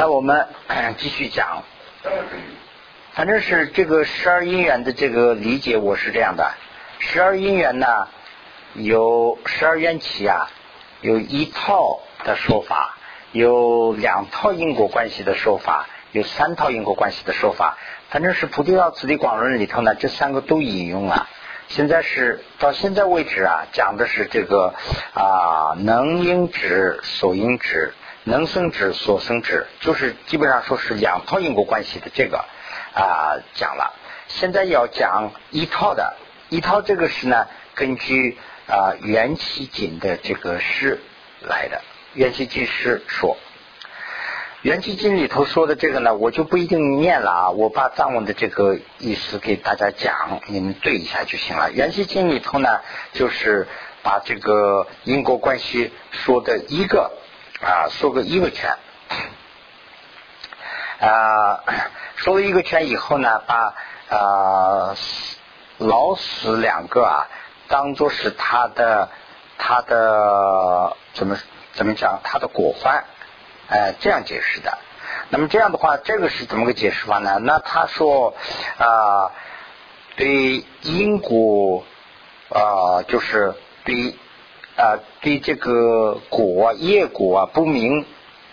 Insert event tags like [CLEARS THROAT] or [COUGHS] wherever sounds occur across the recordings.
那我们继续讲，反正是这个十二因缘的这个理解，我是这样的：十二因缘呢，有十二缘起啊，有一套的说法，有两套因果关系的说法，有三套因果关系的说法。反正是菩提道次第广论里头呢，这三个都引用了。现在是到现在为止啊，讲的是这个啊，能因指所因指。能生指所生指，就是基本上说是两套因果关系的这个啊讲了。现在要讲一套的，一套这个是呢，根据啊元气经的这个诗来的。元气经诗说，元气经里头说的这个呢，我就不一定念了啊，我把藏文的这个意思给大家讲，你们对一下就行了。元气经里头呢，就是把这个因果关系说的一个。啊，说个一个圈，啊，说了一个圈以后呢，把啊老死两个啊当做是他的他的怎么怎么讲他的果患，哎，这样解释的。那么这样的话，这个是怎么个解释法呢？那他说啊，对因果啊，就是对。啊，对这个果业果啊不明，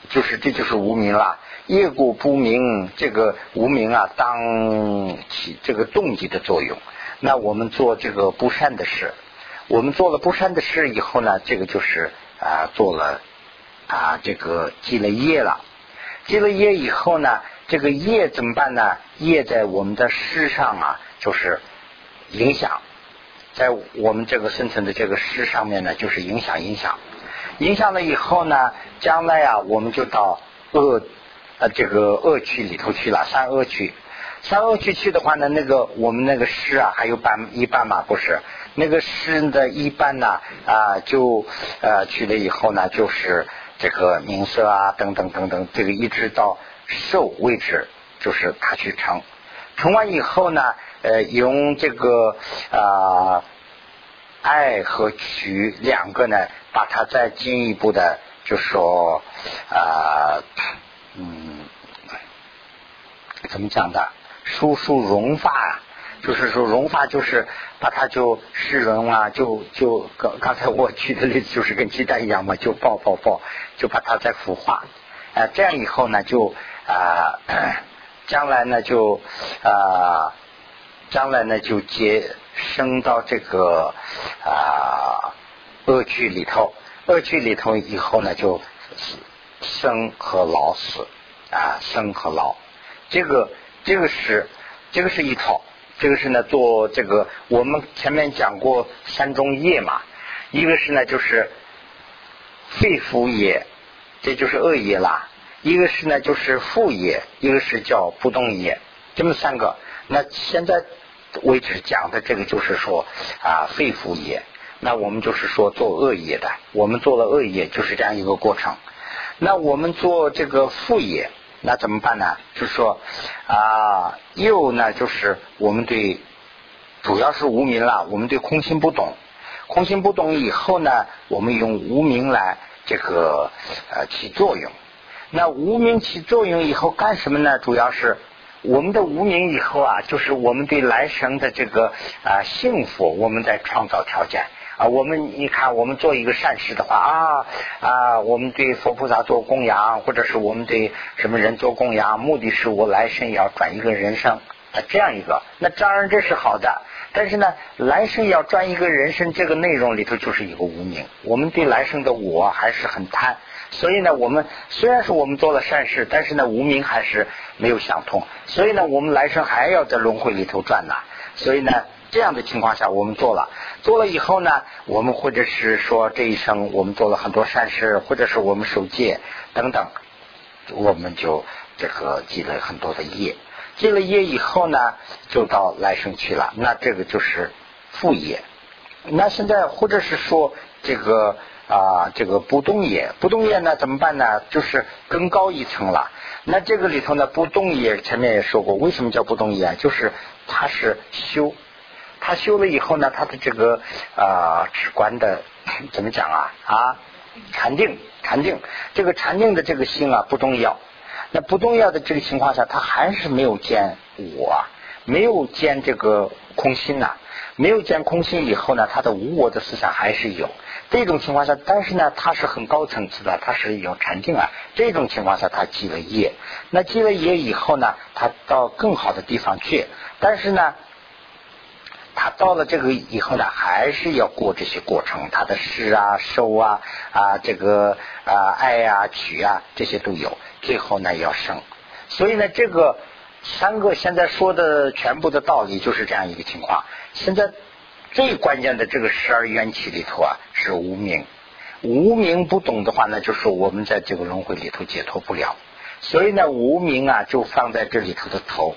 就是这就是无名了。业果不明，这个无名啊，当起这个动机的作用。那我们做这个不善的事，我们做了不善的事以后呢，这个就是啊做了啊这个积了业了。积了业以后呢，这个业怎么办呢？业在我们的世上啊，就是影响。在我们这个生存的这个诗上面呢，就是影响影响，影响了以后呢，将来啊，我们就到恶呃这个恶趣里头去了，三恶趣，三恶趣去的话呢，那个我们那个诗啊，还有半一半嘛，不是。那个诗的一半呢啊，就呃去了以后呢，就是这个名色啊等等等等，这个一直到受为止，就是他去成，成完以后呢。呃，用这个啊爱和取两个呢，把它再进一步的，就说啊嗯，怎么讲的？疏疏融化，就是说融化，就是把它就湿润啊，就就刚刚才我举的例子就是跟鸡蛋一样嘛，就爆爆爆，就把它再孵化。啊，这样以后呢，就啊将来呢就啊。将来呢，就接升到这个啊恶趣里头，恶趣里头以后呢，就生和老死啊，生和老，这个这个是这个是一套，这个是呢做这个我们前面讲过三种业嘛，一个是呢就是肺腑业，这就是恶业啦；一个是呢就是副业，一个是叫不动业，这么三个。那现在为止讲的这个就是说啊，肺腑业。那我们就是说做恶业的，我们做了恶业就是这样一个过程。那我们做这个副业，那怎么办呢？就是说啊，又呢就是我们对主要是无名了，我们对空心不懂，空心不懂以后呢，我们用无名来这个呃起作用。那无名起作用以后干什么呢？主要是。我们的无名以后啊，就是我们对来生的这个啊幸福，我们在创造条件啊。我们你看，我们做一个善事的话啊啊，我们对佛菩萨做供养，或者是我们对什么人做供养，目的是我来生也要转一个人生啊，这样一个。那当然这是好的，但是呢，来生要转一个人生，这个内容里头就是一个无名。我们对来生的我还是很贪。所以呢，我们虽然说我们做了善事，但是呢，无名还是没有想通。所以呢，我们来生还要在轮回里头转呢。所以呢，这样的情况下，我们做了，做了以后呢，我们或者是说这一生我们做了很多善事，或者是我们守戒等等，我们就这个积累很多的业。积了业以后呢，就到来生去了。那这个就是副业。那现在或者是说这个。啊，这个不动也，不动也呢怎么办呢？就是更高一层了。那这个里头呢，不动也前面也说过，为什么叫不动也？就是它是修，它修了以后呢，它的这个啊，直观的怎么讲啊？啊，禅定，禅定，这个禅定的这个心啊不重要。那不动摇的这个情况下，他还是没有见我，没有见这个空心呐，没有见空心以后呢，他的无我的思想还是有。这种情况下，但是呢，它是很高层次的，它是有禅定啊。这种情况下，他积了业，那积了业以后呢，他到更好的地方去，但是呢。他到了这个以后呢，还是要过这些过程，他的施啊、收啊、啊这个啊爱啊、取啊这些都有，最后呢要生。所以呢，这个三个现在说的全部的道理就是这样一个情况。现在最关键的这个十二缘起里头啊是无名，无名不懂的话呢，就是我们在这个轮回里头解脱不了。所以呢，无名啊就放在这里头的头。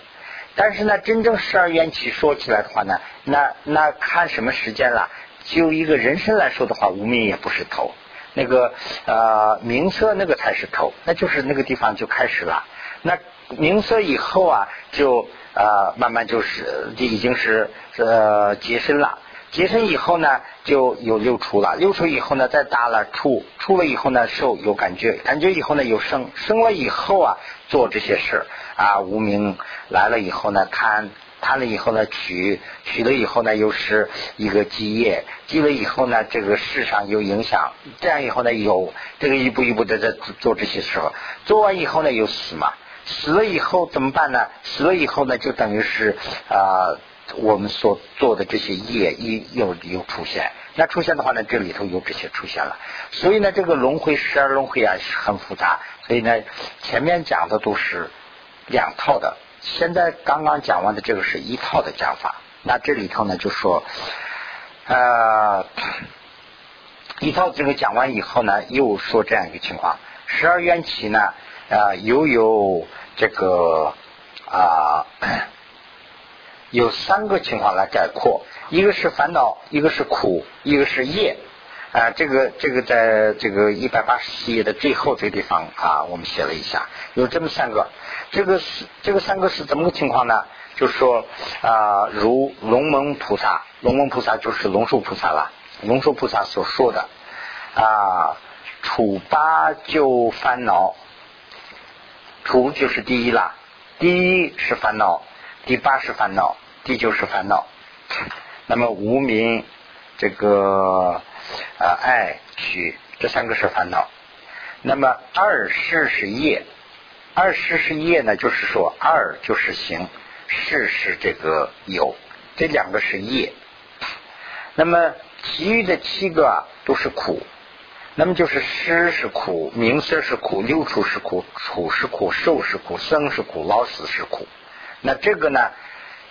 但是呢，真正十二缘起说起来的话呢，那那看什么时间了？就一个人生来说的话，无名也不是头，那个呃名色那个才是头，那就是那个地方就开始了。那名色以后啊，就呃慢慢就是就已经是呃结身了。结身以后呢，就有六出了。六出以后呢，再大了出，出了以后呢，受有感觉，感觉以后呢有生，生了以后啊，做这些事啊，无名来了以后呢，贪贪了以后呢，取取了以后呢，又是一个积业，积了以后呢，这个世上有影响，这样以后呢，有这个一步一步的在做这些事，做完以后呢，又死嘛，死了以后怎么办呢？死了以后呢，就等于是啊。我们所做的这些业一又又出现，那出现的话呢，这里头有这些出现了，所以呢，这个轮回十二轮回啊很复杂，所以呢，前面讲的都是两套的，现在刚刚讲完的这个是一套的讲法，那这里头呢就说，呃，一套这个讲完以后呢，又说这样一个情况，十二缘起呢，啊，又有这个啊。有三个情况来概括，一个是烦恼，一个是苦，一个是业啊。这个这个在这个一百八十七页的最后这个地方啊，我们写了一下，有这么三个。这个是这个三个是怎么个情况呢？就是说啊，如龙门菩萨，龙门菩萨就是龙树菩萨了。龙树菩萨所说的啊，处八就烦恼，除就是第一啦，第一是烦恼。第八是烦恼，第九是烦恼。那么无名，这个啊爱取这三个是烦恼。那么二世是业，二世是业呢，就是说二就是行，世是这个有，这两个是业。那么其余的七个都是苦。那么就是失是苦，名色是苦，六处是苦，处是苦，受是苦，生是苦，老死是苦。那这个呢，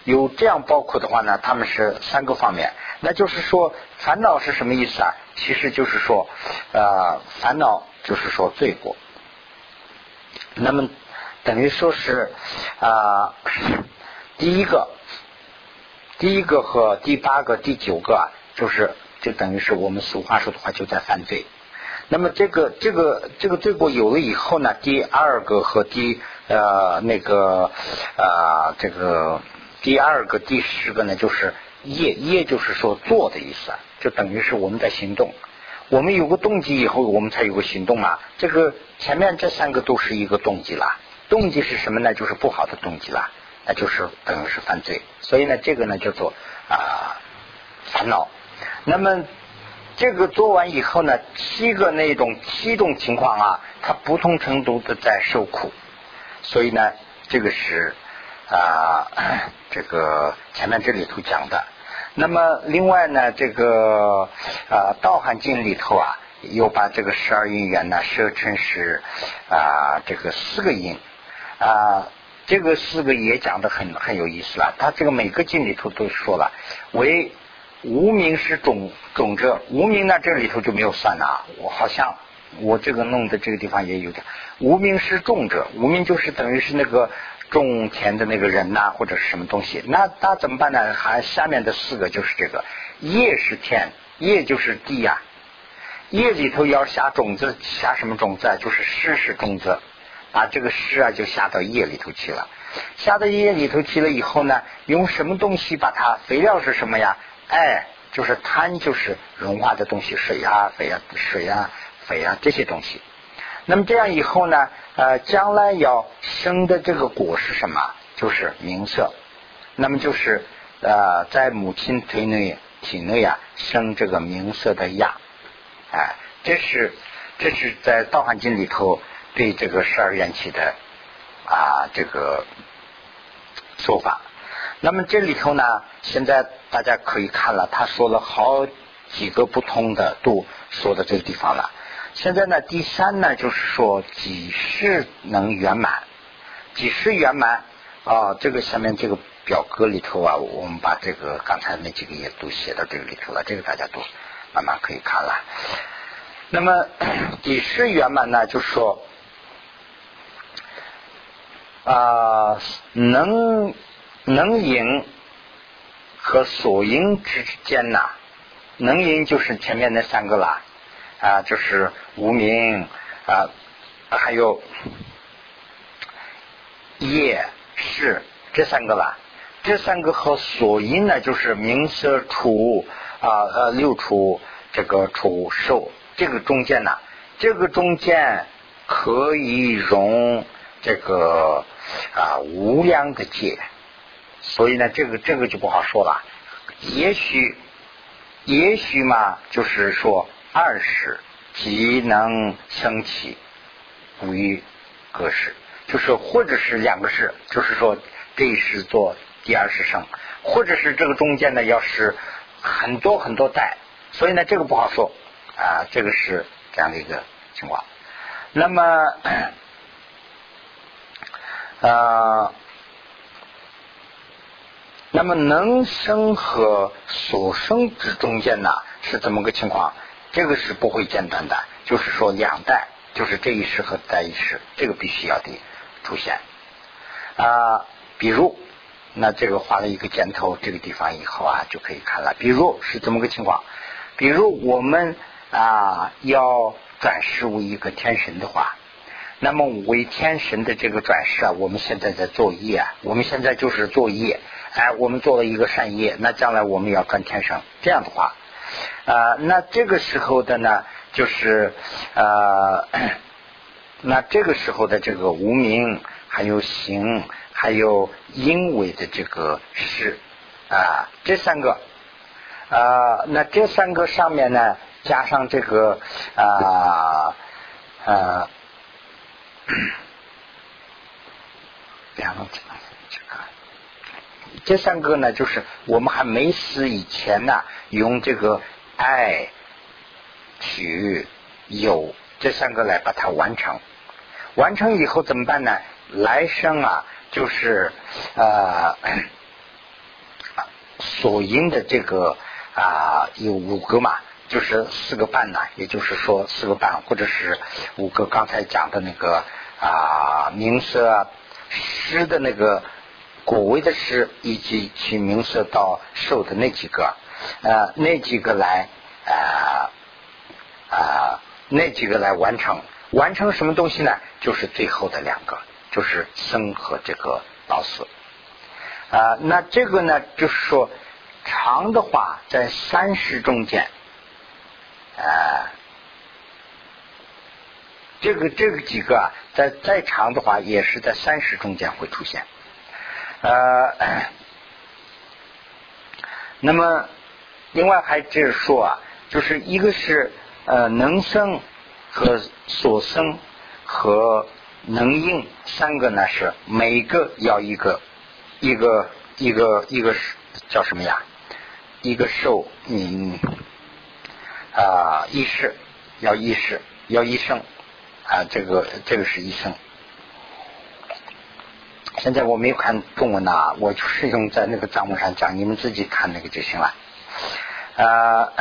有这样包括的话呢，他们是三个方面。那就是说，烦恼是什么意思啊？其实就是说，呃，烦恼就是说罪过。那么等于说是啊，第一个，第一个和第八个、第九个，就是就等于是我们俗话说的话，就在犯罪。那么这个这个这个罪过有了以后呢，第二个和第呃那个啊这个第二个第十个呢，就是业业就是说做的意思，就等于是我们在行动。我们有个动机以后，我们才有个行动啊。这个前面这三个都是一个动机啦，动机是什么呢？就是不好的动机啦，那就是等于是犯罪。所以呢，这个呢叫做啊烦恼。那么。这个做完以后呢，七个那种七种情况啊，它不同程度的在受苦，所以呢，这个是啊，[CLEARS THROAT] 这个前面这里头讲的。那么另外呢，这个啊《道汉经》里头啊，又把这个十二因缘呢设成是啊这个四个因啊，这个四个也讲的很很有意思了。他这个每个经里头都说了为。无名是种种者，无名呢这里头就没有算了啊。我好像我这个弄的这个地方也有点。无名是种者，无名就是等于是那个种田的那个人呐，或者是什么东西。那那怎么办呢？还下面的四个就是这个叶是天，叶就是地呀。叶里头要下种子，下什么种子啊？就是湿是种子，把这个湿啊就下到叶里头去了。下到叶里头去了以后呢，用什么东西把它？肥料是什么呀？哎，就是贪，就是融化的东西，水啊、肥啊、水啊、肥啊这些东西。那么这样以后呢，呃，将来要生的这个果是什么？就是名色。那么就是呃，在母亲体内体内啊生这个名色的亚，哎，这是这是在《道汉经》里头对这个十二缘起的啊这个说法。那么这里头呢，现在大家可以看了，他说了好几个不同的度说到这个地方了。现在呢，第三呢，就是说几世能圆满，几世圆满啊。这个下面这个表格里头啊，我们把这个刚才那几个也都写到这个里头了，这个大家都慢慢可以看了。那么 [CLEARS THROAT] 几世圆满呢，就是说啊，能。能引和所因之间呐，能引就是前面那三个啦，啊，就是无名啊，还有业是这三个啦。这三个和所因呢，就是名色处啊呃六处这个处受这个中间呐，这个中间可以容这个啊无量的界。所以呢，这个这个就不好说了。也许，也许嘛，就是说二世即能升起无于格式，就是或者是两个世，就是说这一世做第二世生，或者是这个中间呢要是很多很多代，所以呢这个不好说啊，这个是这样的一个情况。那么，呃。那么能生和所生之中间呢，是怎么个情况？这个是不会间断的，就是说两代，就是这一世和在一世，这个必须要的出现啊。比如，那这个画了一个箭头，这个地方以后啊就可以看了。比如是怎么个情况？比如我们啊要转世为一个天神的话，那么为天神的这个转世啊，我们现在在作业啊，我们现在就是作业。哎，我们做了一个善业，那将来我们要转天上，这样的话，啊，那这个时候的呢，就是呃，[CLEARS THROAT] 那这个时候的这个无名，还有行，还有因为的这个事啊，这三个啊，那这三个上面呢，加上这个啊啊 [COUGHS] 两个。这三个呢，就是我们还没死以前呢，用这个爱、取、有这三个来把它完成。完成以后怎么办呢？来生啊，就是呃 [COUGHS] 所因的这个啊有五个嘛，就是四个半呢，也就是说四个半，或者是五个刚才讲的那个啊名色诗的那个。果位的诗以及取名色到受的那几个，呃，那几个来，呃，啊，那几个来完成，完成什么东西呢？就是最后的两个，就是生和这个老死。啊，那这个呢，就是说长的话在三十中间，啊，这个这个几个啊，在再长的话也是在三十中间会出现。呃，[COUGHS] 那么另外还就是说啊，就是一个是呃能生和所生和能应三个呢是每个要一个一个一个一个是叫什么呀？一个受你啊意识要意识要一生啊这个这个是医生。现在我没有看中文呐，我就是用在那个账目上讲，你们自己看那个就行了。呃，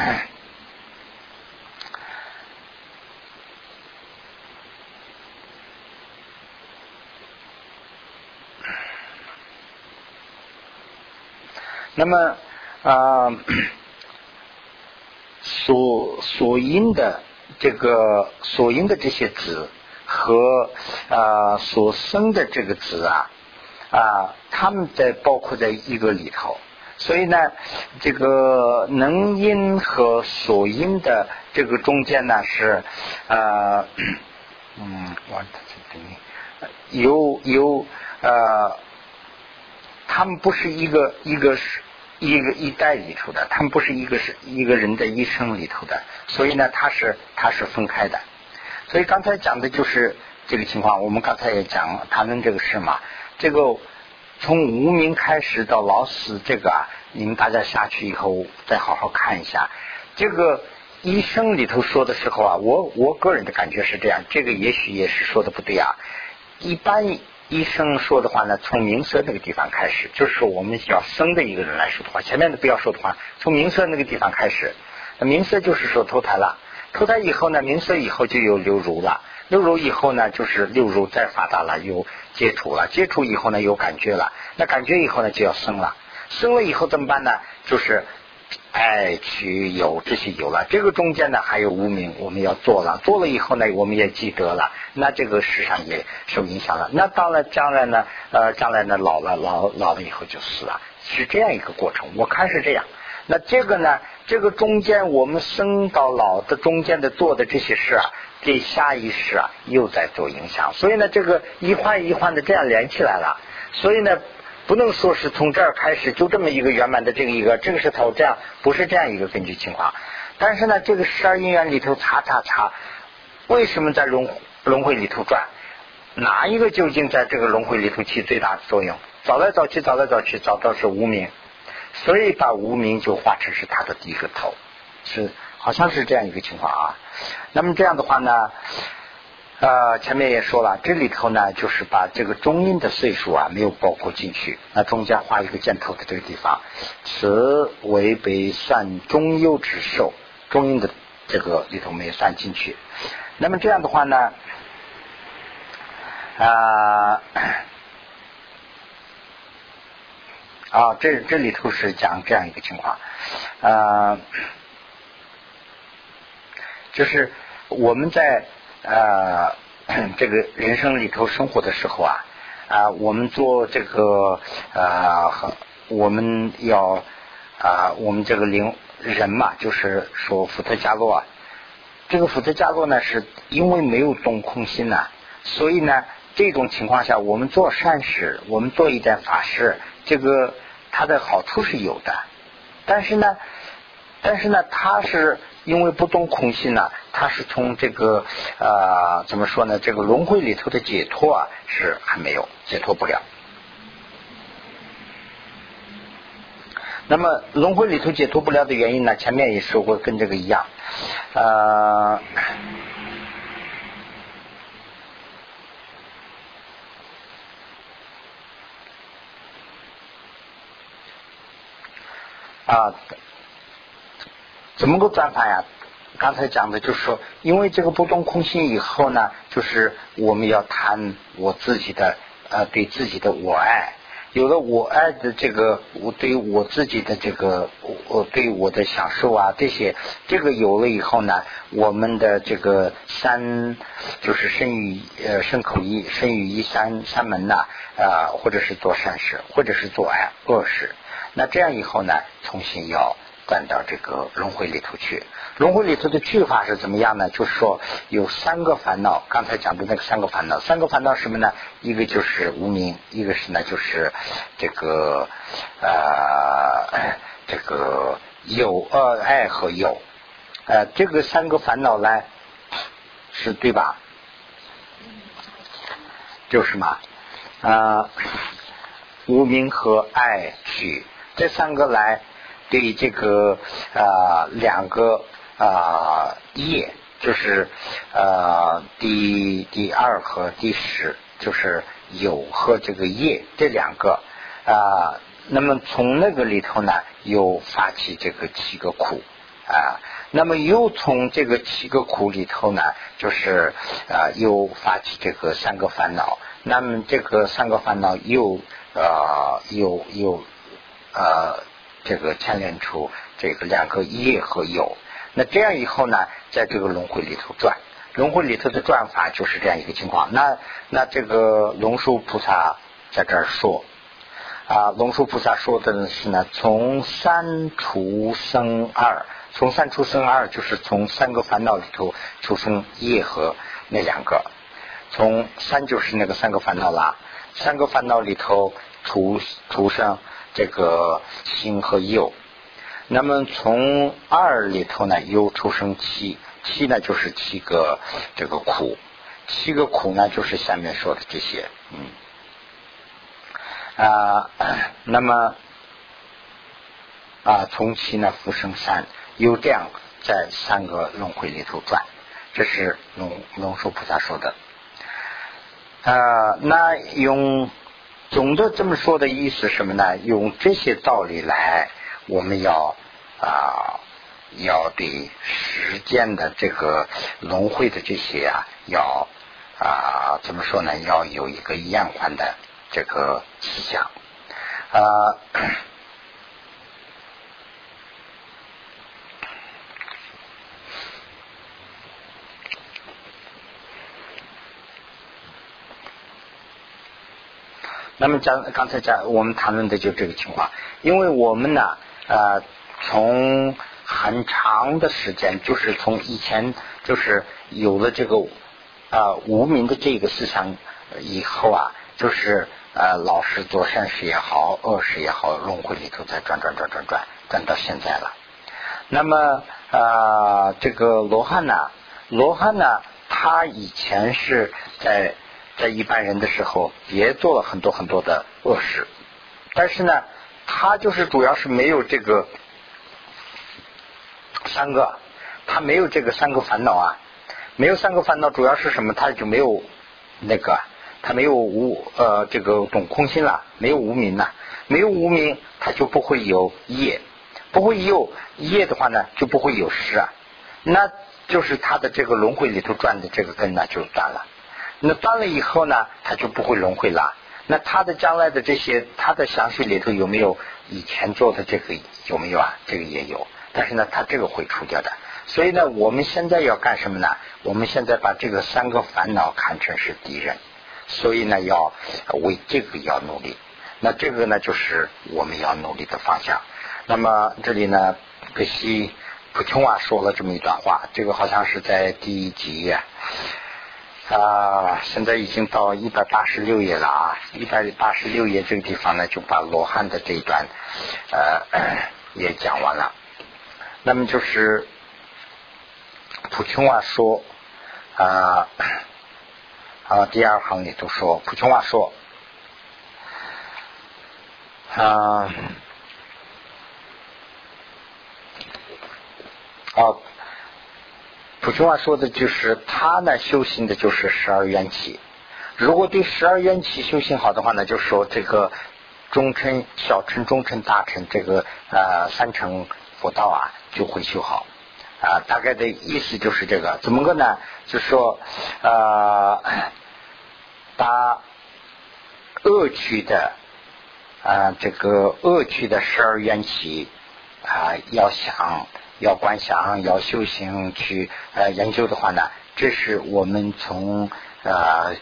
那么啊，[COUGHS] 所所因的这个所因的这些子和啊所生的这个子啊。啊，他们在包括在一个里头，所以呢，这个能因和所因的这个中间呢是呃嗯，我等于有有呃，他们不是一个一个是一个一代里头的，他们不是一个是一个人的一生里头的，所以呢，他是他是分开的。所以刚才讲的就是这个情况。我们刚才也讲谈论这个事嘛，这个从无名开始到老死，这个啊，你们大家下去以后再好好看一下。这个医生里头说的时候啊，我我个人的感觉是这样，这个也许也是说的不对啊。一般医生说的话呢，从名色那个地方开始，就是我们要生的一个人来说的话，前面的不要说的话，从名色那个地方开始，那名色就是说投胎了，投胎以后呢，名色以后就有流入了，流入以后呢，就是流入再发达了，有接触了，接触以后呢，有感觉了，那感觉以后呢，就要生了，生了以后怎么办呢？就是。爱取有这些有了，这个中间呢还有无名，我们要做了，做了以后呢，我们也记得了，那这个世上也受影响了。那到了将来呢，呃，将来呢老了，老老了以后就死了，是这样一个过程。我看是这样。那这个呢，这个中间我们生到老的中间的做的这些事啊，对下一世啊又在做影响。所以呢，这个一环一环的这样连起来了。所以呢。不能说是从这儿开始就这么一个圆满的这个一个，这个是头这样，不是这样一个根据情况。但是呢，这个十二因缘里头查查查，为什么在轮轮回里头转？哪一个究竟在这个轮回里头起最大的作用？找来找去，找来找去，找到是无名，所以把无名就化成是他的第一个头，是好像是这样一个情况啊。那么这样的话呢？呃，前面也说了，这里头呢，就是把这个中音的岁数啊没有包括进去，那中间画一个箭头的这个地方，此为被算中优之寿，中音的这个里头没有算进去。那么这样的话呢，啊啊，这这里头是讲这样一个情况，啊，就是我们在。呃，这个人生里头生活的时候啊，啊，我们做这个呃，我们要啊，我们这个灵人嘛，就是说福特加洛啊，这个福特加洛呢，是因为没有动空心呐，所以呢，这种情况下，我们做善事，我们做一点法事，这个它的好处是有的，但是呢，但是呢，它是。因为不动空性呢，他是从这个呃怎么说呢？这个轮回里头的解脱啊，是还没有解脱不了。那么轮回里头解脱不了的原因呢？前面也说过，跟这个一样。呃啊。怎么个转法呀？刚才讲的就是说，因为这个不动空性以后呢，就是我们要谈我自己的呃对自己的我爱，有了我爱的这个我对我自己的这个我对我的享受啊这些，这个有了以后呢，我们的这个三就是生于呃生口一生于一三三门呐啊，或者是做善事，或者是做爱恶事，那这样以后呢，重新要。转到这个轮回里头去，轮回里头的去法是怎么样呢？就是说有三个烦恼，刚才讲的那个三个烦恼，三个烦恼什么呢？一个就是无名，一个是呢就是这个呃这个有呃爱和有，呃这个三个烦恼呢是对吧？就是嘛啊无名和爱取这三个来。对这个啊两个啊业，就是呃第第二和第十，就是有和这个业这两个啊，那么从那个里头呢，又发起这个七个苦啊，那么又从这个七个苦里头呢，就是啊又发起这个三个烦恼，那么这个三个烦恼又啊又又呃。这个牵连出这个两个业和有，那这样以后呢，在这个轮回里头转，轮回里头的转法就是这样一个情况。那那这个龙树菩萨在这儿说。啊，龙树菩萨说的是呢，从三出生二，从三出生二就是从三个烦恼里头出生业和那两个。从三就是那个三个烦恼啦，三个烦恼里头出出生。这个心和右。那么从二里头呢，又出生七，七呢就是七个这个苦，七个苦呢就是下面说的这些，嗯，啊，[COUGHS] 那么啊从七呢复生三，又这样在三个轮回里头转，这是龙龙树菩萨说的，啊，那用总的这么说的意思什么呢？用这些道理来。我们要啊，要对时间的这个轮回的这些啊，要啊怎么说呢？要有一个延缓的这个迹象啊。那么讲刚才讲我们谈论的就这个情况，因为我们呢。呃，从很长的时间，就是从以前就是有了这个啊无名的这个思想以后啊，就是呃老是做善事也好，恶事也好，轮回里头在转转转转转转到现在了。那么啊这个罗汉呢，罗汉呢，他以前是在在一般人的时候也做了很多很多的恶事，但是呢。他就是主要是没有这个三个，他没有这个三个烦恼啊，没有三个烦恼，主要是什么？他就没有那个，他没有无呃这个懂空心了，没有无名了，没有无名，他就不会有业，不会有业的话呢，就不会有失啊，那就是他的这个轮回里头转的这个根呢就断了，那断了以后呢，他就不会轮回了。那他的将来的这些，他的详细里头有没有以前做的这个有没有啊？这个也有，但是呢，他这个会除掉的。所以呢，我们现在要干什么呢？我们现在把这个三个烦恼看成是敌人，所以呢，要为这个要努力。那这个呢，就是我们要努力的方向。那么这里呢，可惜普通话说了这么一段话，这个好像是在第几页？啊，啊现在已经到一百八十六页了啊！一百八十六页这个地方呢，就把罗汉的这一段呃 [CLEARS THROAT] 也讲完了。那么就是普琼瓦说啊啊，第二行里都说普琼瓦说啊啊。普通话说的就是他呢修行的就是十二缘起。如果对十二缘起修行好的话呢，就说这个中乘、小乘、中乘、大乘这个呃三乘佛道啊就会修好啊。大概的意思就是这个，怎么个呢？就说呃把恶趣的啊这个恶趣的十二缘起啊要想。要观想，要修行，去呃研究的话呢，这是我们从呃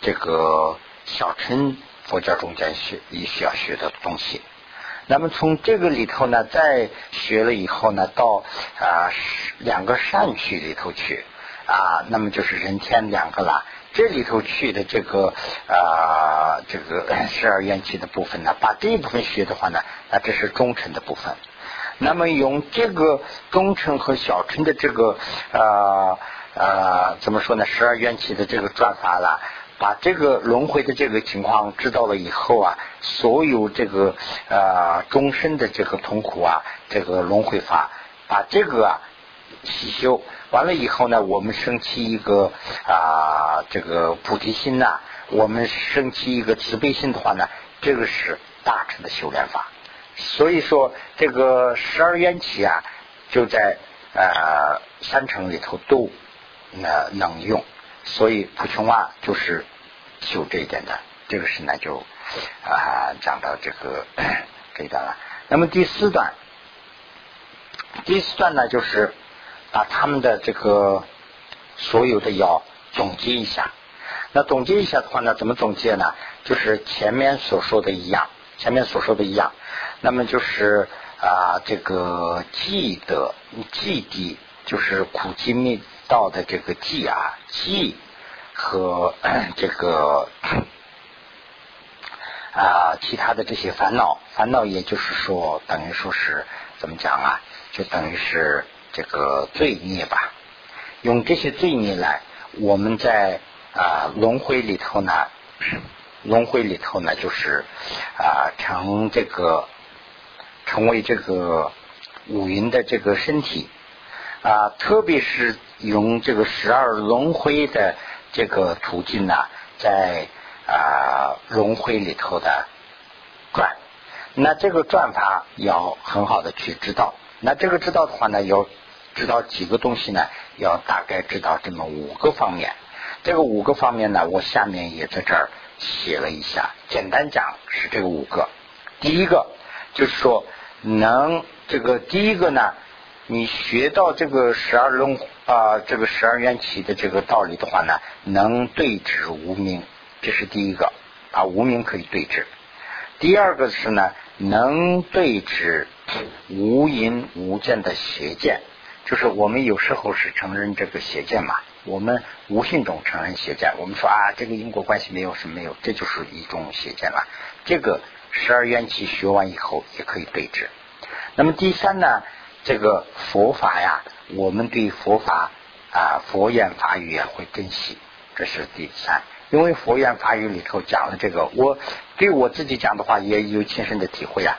这个小乘佛教中间学也需要学的东西。那么从这个里头呢，再学了以后呢，到啊两个善趣里头去啊，那么就是人天两个了。这里头去的这个啊这个十二缘起的部分呢，把这一部分学的话呢，那这是中乘的部分。那么用这个中乘和小乘的这个呃呃怎么说呢？十二缘起的这个转法了，把这个轮回的这个情况知道了以后啊，所有这个呃终身的这个痛苦啊，这个轮回法，把这个啊洗修完了以后呢，我们升起一个啊这个菩提心呐，我们升起一个慈悲心的话呢，这个是大乘的修炼法。所以说，这个十二缘起啊，就在呃三乘里头都呃能用。所以普琼瓦就是修这一点的。这个是呢就啊讲到这个这一段了。那么第四段，第四段呢就是把他们的这个所有的要总结一下。那总结一下的话呢，怎么总结呢？就是前面所说的一样，前面所说的一样。那么就是啊，这个记得记地就是苦集灭道的这个记啊记和这个啊其他的这些烦恼，烦恼也就是说等于说是怎么讲啊？就等于是这个罪孽吧。用这些罪孽来，我们在啊轮回里头呢，轮回里头呢就是啊成这个成为这个五云的这个身体啊，特别是用这个十二轮回的这个途径呢，在啊轮回里头的转，那这个转法要很好的去知道，那这个知道的话呢，要知道几个东西呢？要大概知道这么五个方面，这个五个方面呢，我下面也在这儿写了一下。简单讲是这个五个。第一个就是说，能这个第一个呢，你学到这个十二轮啊，这个十二缘起的这个道理的话呢，能对治无名，这是第一个，啊，无名可以对治。第二个是呢，能对治无因无见的邪见。就是我们有时候是承认这个邪见嘛，我们无性中承认邪见，我们说啊，这个因果关系没有是没有，这就是一种邪见了。这个十二缘起学完以后也可以对治。那么第三呢，这个佛法呀，我们对佛法啊佛言法语也会珍惜，这是第三。因为佛言法语里头讲了这个，我对我自己讲的话也有亲身的体会啊。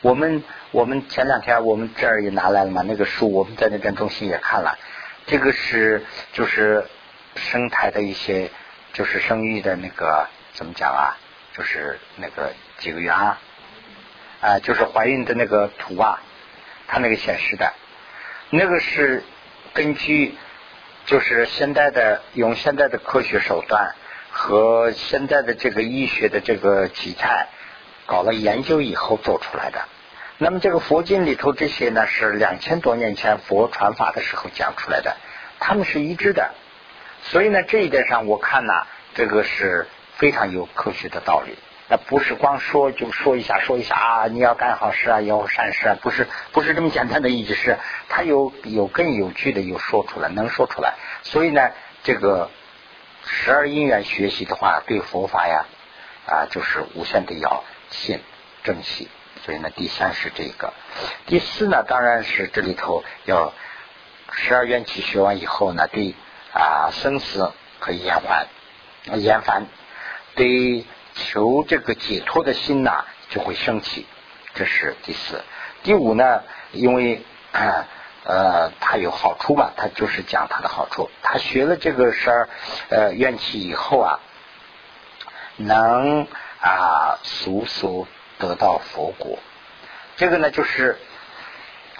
我们我们前两天我们这儿也拿来了嘛，那个书我们在那边中心也看了，这个是就是生态的一些就是生育的那个怎么讲啊？就是那个几个月啊，啊就是怀孕的那个图啊，它那个显示的，那个是根据就是现在的用现在的科学手段和现在的这个医学的这个题材。搞了研究以后做出来的，那么这个佛经里头这些呢是两千多年前佛传法的时候讲出来的，他们是一致的，所以呢这一点上我看呢这个是非常有科学的道理，那不是光说就说一下说一下啊你要干好事啊要善事啊不是不是这么简单的意思是他有有根有据的有说出来能说出来，所以呢这个十二因缘学习的话对佛法呀啊就是无限的要。信正气，所以呢，第三是这个，第四呢，当然是这里头要十二缘起学完以后呢，对啊生死可以延缓、延烦，对求这个解脱的心呐就会升起，这是第四。第五呢，因为啊呃它有好处嘛，它就是讲它的好处。他学了这个十二呃怨气以后啊，能。啊，速速得到佛果，这个呢就是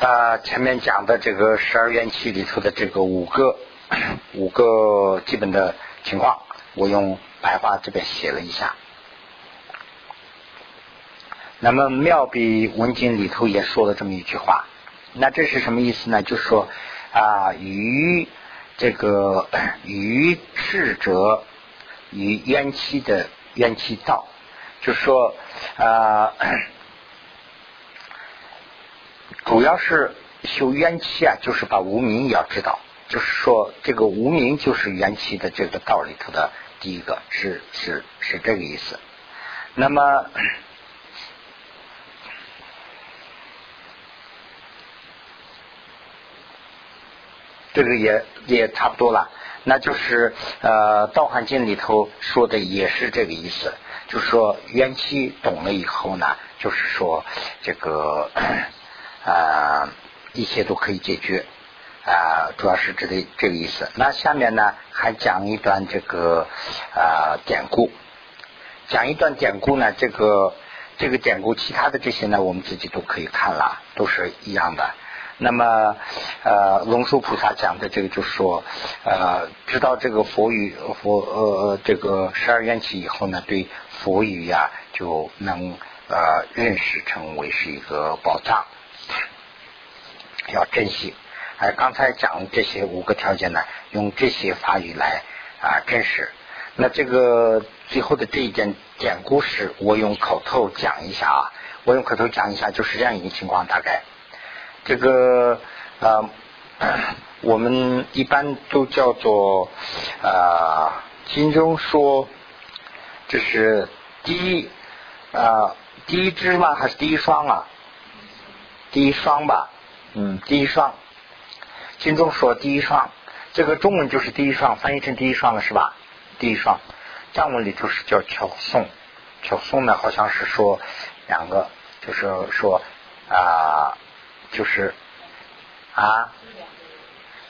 啊前面讲的这个十二怨气里头的这个五个五个基本的情况，我用白话这边写了一下。那么妙笔文经里头也说了这么一句话，那这是什么意思呢？就是说啊，于这个 [CLEARS THROAT] 于智者于冤气的冤气道。就说啊，主要是修冤气啊，就是把无名也要知道，就是说这个无名就是冤气的这个道里头的第一个，是是是这个意思。那么 [COUGHS] 这个也也差不多了，那就是呃《道汉经》里头说的也是这个意思。就是说，冤气懂了以后呢，就是说，这个啊，[COUGHS] 一切都可以解决啊，主要是指的这个意思。那下面呢，还讲一段这个啊典故，讲一段典故呢，这个这个典故，其他的这些呢，我们自己都可以看了，都是一样的。那么，呃，龙树菩萨讲的这个，就是说，呃，知道这个佛语佛呃这个十二缘起以后呢，对佛语呀就能呃认识成为是一个宝藏，要珍惜。哎刚才讲这些五个条件呢，用这些法语来啊真实。那这个最后的这一件典故事，我用口头讲一下啊，我用口头讲一下，就是这样一个情况，大概。这个啊，我们一般都叫做啊，经中说这是第一啊第一只吗？还是第一双啊？第一双吧，嗯，第一双。经中说第一双，这个中文就是第一双，翻译成第一双了是吧？第一双，藏文里头是叫巧颂，巧颂呢好像是说两个，就是说啊，就是啊，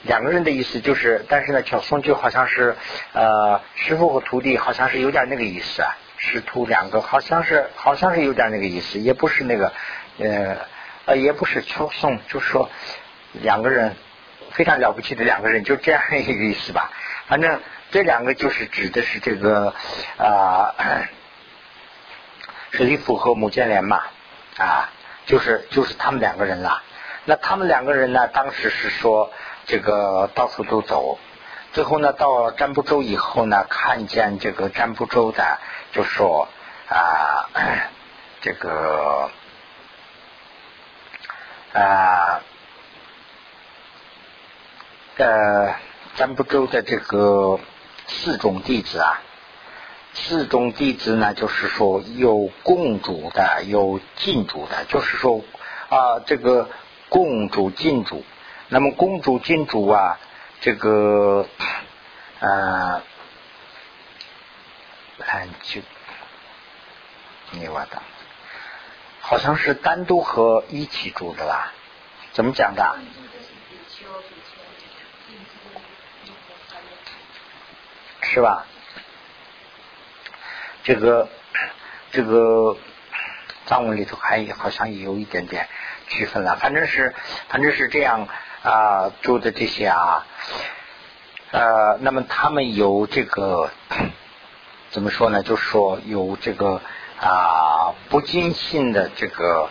两个人的意思就是，但是呢，巧颂就好像是呃，师傅和徒弟好像是有点那个意思啊，师徒两个好像是好像是有点那个意思，也不是那个呃呃，也不是巧颂，就说两个人。非常了不起的两个人，就这样一个意思吧。反正这两个就是指的是这个啊，是李福和穆建连嘛啊，就是就是他们两个人啦。那他们两个人呢，当时是说这个到处都走，最后呢到占卜州以后呢，看见这个占卜州的就说啊，[CLEARS THROAT] 这个啊。呃占卜州的这个四种弟子啊，四种弟子呢，就是说有共主的，有进主的，就是说啊，这个共主进主，那么共主进主啊，这个呃，看就你我的，好像是单独和一起住的吧？怎么讲的？是吧？这个这个藏文里头还好像也有一点点区分了，反正是反正是这样啊，做的这些啊，呃，那么他们有这个 [CLEARS THROAT] 怎么说呢？就是说有这个啊不尽信的这个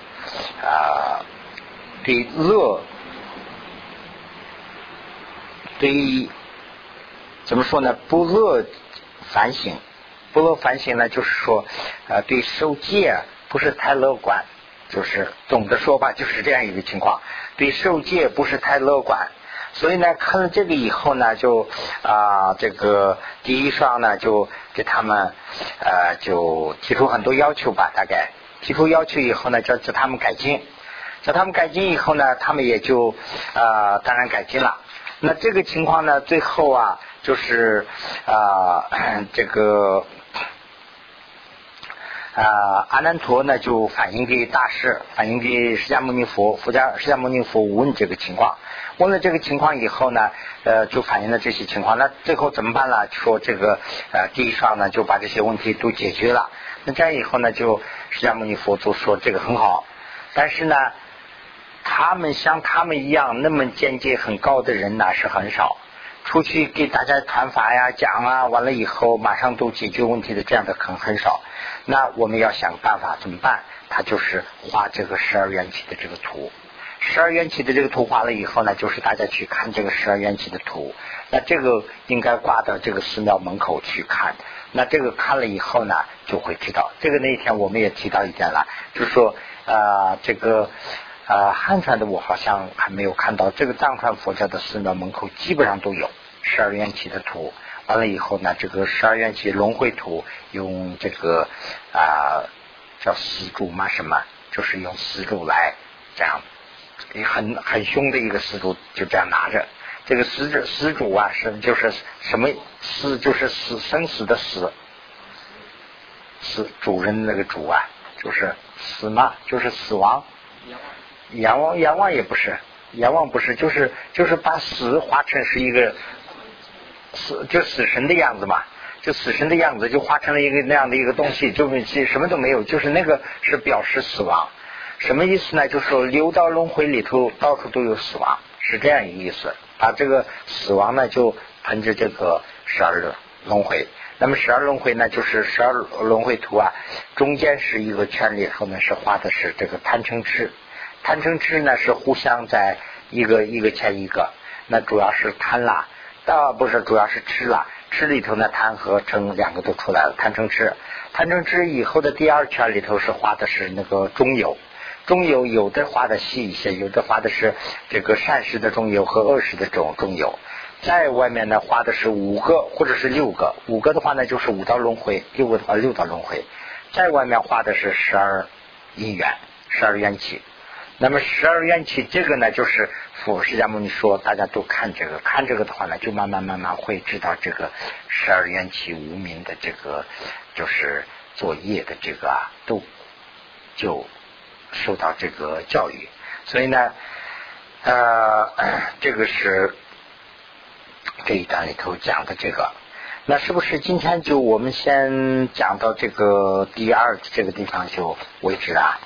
啊对乐对。怎么说呢？不乐反省，不乐反省呢，就是说，呃，对受戒不是太乐观，就是总的说法就是这样一个情况，对受戒不是太乐观，所以呢，看了这个以后呢，就啊，这个第一双呢，就给他们呃，就提出很多要求吧，大概提出要求以后呢，叫叫他们改进，叫他们改进以后呢，他们也就啊，当然改进了。那这个情况呢，最后啊。就是啊，这个啊，阿难陀呢就反映给大师，反映给释迦牟尼佛，佛家释迦牟尼佛问这个情况，问了这个情况以后呢，呃，就反映了这些情况。那最后怎么办呢？说这个呃，第一上呢就把这些问题都解决了。那这样以后呢，就释迦牟尼佛就说这个很好，但是呢，他们像他们一样那么见解很高的人呢是很少。出去给大家传法呀、讲啊，完了以后马上都解决问题的，这样的很很少。那我们要想办法怎么办？他就是画这个十二缘起的这个图。十二缘起的这个图画了以后呢，就是大家去看这个十二缘起的图。那这个应该挂到这个寺庙门口去看。那这个看了以后呢，就会知道。这个那一天我们也提到一点了，就是说啊，这个。啊，汉传的我好像还没有看到，这个藏传佛教的寺庙门口基本上都有十二缘起的图。完了以后呢，这个十二缘起轮回图用这个啊叫丝柱嘛什么，就是用丝柱来这样，很很凶的一个丝柱，就这样拿着。这个丝主丝主啊是就是什么死就是死生死的死，死主人那个主啊就是死嘛，就是死亡。阎王，阎王也不是，阎王不是，就是就是把死画成是一个死，就死神的样子嘛，就死神的样子，就画成了一个那样的一个东西，就什么都没有，就是那个是表示死亡，什么意思呢？就是说六道轮回里头到处都有死亡，是这样一个意思。把这个死亡呢，就喷着这个十二轮回。那么十二轮回呢，就是十二轮回图啊，中间是一个圈里头呢，是画的是这个贪嗔痴。贪嗔痴呢是互相在一个一个牵一个，那主要是贪啦，倒不是主要是吃啦，吃里头呢贪和嗔两个都出来了，贪嗔痴，贪嗔痴以后的第二圈里头是画的是那个中有，中有有的画的细一些，有的画的是这个善事的中有和恶事的中中有，在外面呢画的是五个或者是六个，五个的话呢就是五道轮回，六个的话六道轮回，在外面画的是十二因缘，十二缘起。那么十二缘起这个呢，就是佛释迦牟尼说，大家都看这个，看这个的话呢，就慢慢慢慢会知道这个十二缘起无名的这个就是作业的这个啊，都就受到这个教育。所以呢，呃，[COUGHS] 这个是这一章里头讲的这个。那是不是今天就我们先讲到这个第二这个地方就为止啊？